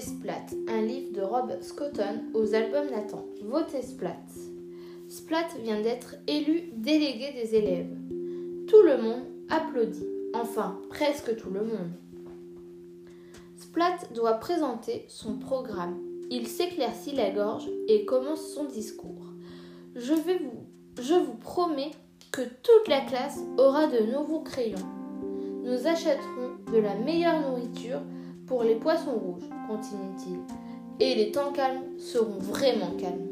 Splat, un livre de Rob Scotton aux albums Nathan. Votez Splat. Splat vient d'être élu délégué des élèves. Tout le monde applaudit, enfin presque tout le monde. Splat doit présenter son programme. Il s'éclaircit la gorge et commence son discours. Je vous promets que toute la classe aura de nouveaux crayons. Nous achèterons de la meilleure nourriture pour les poissons rouges, continue-t-il, et les temps calmes seront vraiment calmes.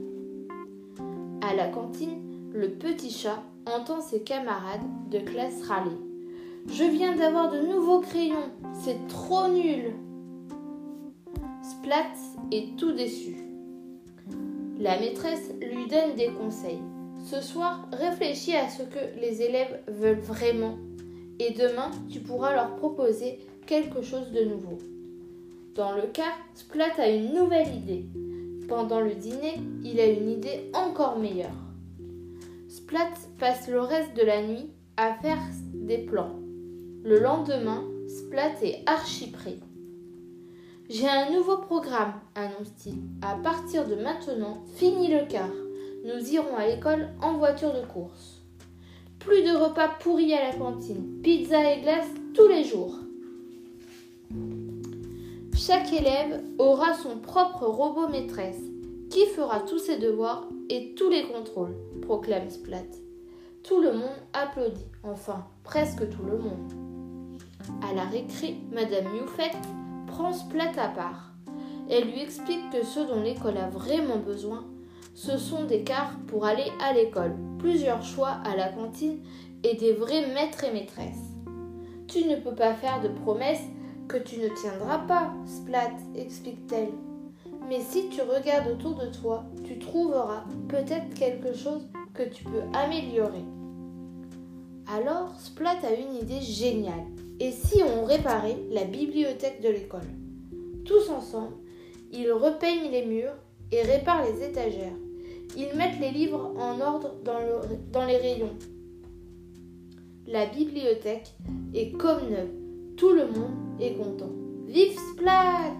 À la cantine, le petit chat entend ses camarades de classe râler. Je viens d'avoir de nouveaux crayons, c'est trop nul. Splat est tout déçu. La maîtresse lui donne des conseils. Ce soir, réfléchis à ce que les élèves veulent vraiment et demain, tu pourras leur proposer quelque chose de nouveau. Dans le cas, Splat a une nouvelle idée. Pendant le dîner, il a une idée encore meilleure. Splat passe le reste de la nuit à faire des plans. Le lendemain, Splat est archi prêt. J'ai un nouveau programme, annonce-t-il. À partir de maintenant, fini le quart. Nous irons à l'école en voiture de course. Plus de repas pourris à la cantine, pizza et glace tous les jours. Chaque élève aura son propre robot maîtresse qui fera tous ses devoirs et tous les contrôles, proclame Splat. Tout le monde applaudit, enfin presque tout le monde. À la récré, Madame Youfet prend Splat à part. Elle lui explique que ce dont l'école a vraiment besoin, ce sont des cars pour aller à l'école, plusieurs choix à la cantine et des vrais maîtres et maîtresses. Tu ne peux pas faire de promesses que tu ne tiendras pas, Splat, explique-t-elle. Mais si tu regardes autour de toi, tu trouveras peut-être quelque chose que tu peux améliorer. Alors, Splat a une idée géniale. Et si on réparait la bibliothèque de l'école? Tous ensemble, ils repeignent les murs et réparent les étagères. Ils mettent les livres en ordre dans, dans les rayons. La bibliothèque est comme neuve. Tout le monde est content. Vive Splat